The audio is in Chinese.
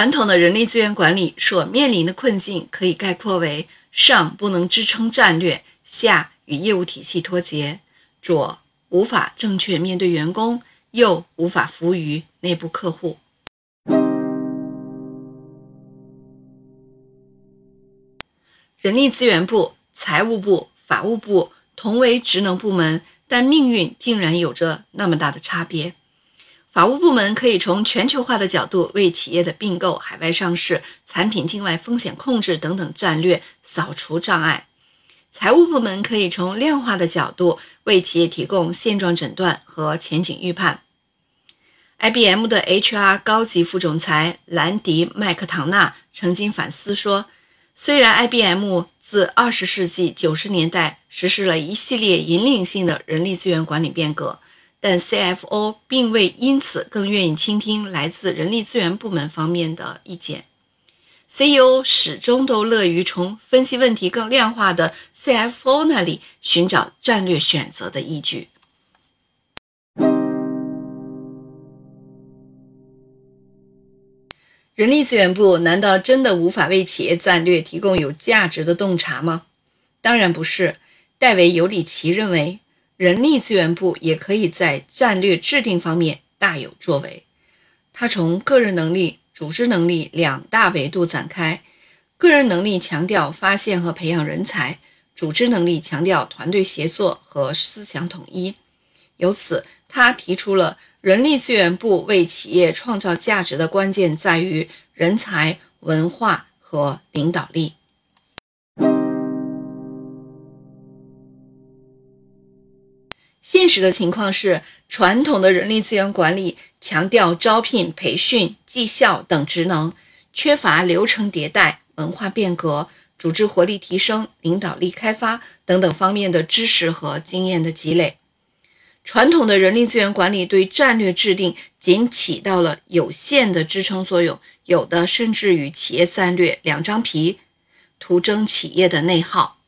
传统的人力资源管理所面临的困境可以概括为：上不能支撑战略，下与业务体系脱节，左无法正确面对员工，右无法服务于内部客户。人力资源部、财务部、法务部同为职能部门，但命运竟然有着那么大的差别。法务部门可以从全球化的角度为企业的并购、海外上市、产品境外风险控制等等战略扫除障碍；财务部门可以从量化的角度为企业提供现状诊断和前景预判。IBM 的 HR 高级副总裁兰迪·麦克唐纳曾经反思说。虽然 IBM 自二十世纪九十年代实施了一系列引领性的人力资源管理变革，但 CFO 并未因此更愿意倾听来自人力资源部门方面的意见。CEO 始终都乐于从分析问题更量化的 CFO 那里寻找战略选择的依据。人力资源部难道真的无法为企业战略提供有价值的洞察吗？当然不是。戴维·尤里奇认为，人力资源部也可以在战略制定方面大有作为。他从个人能力、组织能力两大维度展开。个人能力强调发现和培养人才，组织能力强调团队协作和思想统一。由此，他提出了。人力资源部为企业创造价值的关键在于人才、文化和领导力。现实的情况是，传统的人力资源管理强调招聘、培训、绩效等职能，缺乏流程迭代、文化变革、组织活力提升、领导力开发等等方面的知识和经验的积累。传统的人力资源管理对战略制定仅起到了有限的支撑作用，有的甚至与企业战略两张皮，徒增企业的内耗。